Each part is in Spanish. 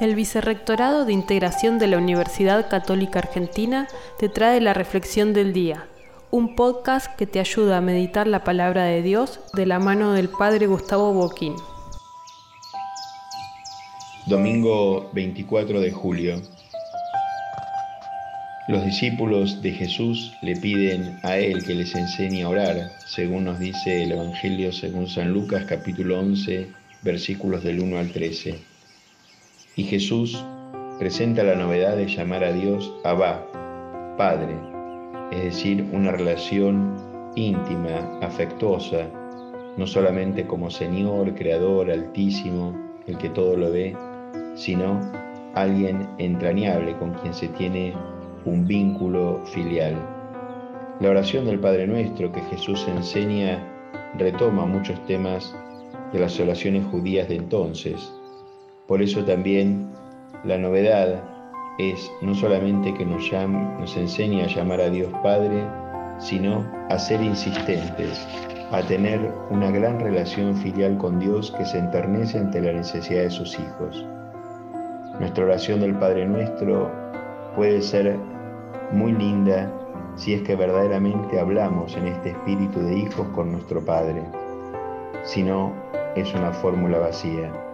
El Vicerrectorado de Integración de la Universidad Católica Argentina te trae la Reflexión del Día, un podcast que te ayuda a meditar la palabra de Dios de la mano del Padre Gustavo Boquín. Domingo 24 de julio. Los discípulos de Jesús le piden a Él que les enseñe a orar, según nos dice el Evangelio según San Lucas capítulo 11, versículos del 1 al 13. Y Jesús presenta la novedad de llamar a Dios Abba, Padre, es decir, una relación íntima, afectuosa, no solamente como Señor, Creador, Altísimo, el que todo lo ve, sino alguien entrañable con quien se tiene un vínculo filial. La oración del Padre Nuestro que Jesús enseña retoma muchos temas de las oraciones judías de entonces, por eso también la novedad es no solamente que nos, enseñe a llamar a Dios Padre, sino a ser insistentes, a tener una gran relación filial con Dios que se enternece ante la necesidad de sus hijos. Nuestra oración del Padre Nuestro puede ser muy linda si es que verdaderamente hablamos en este espíritu de hijos con nuestro Padre. Si no, es una fórmula vacía.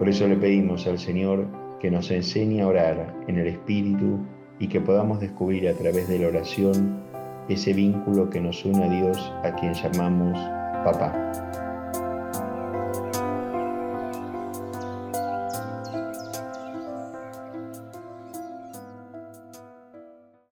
Por eso le pedimos al Señor que nos enseñe a orar en el Espíritu y que podamos descubrir a través de la oración ese vínculo que nos une a Dios a quien llamamos Papá.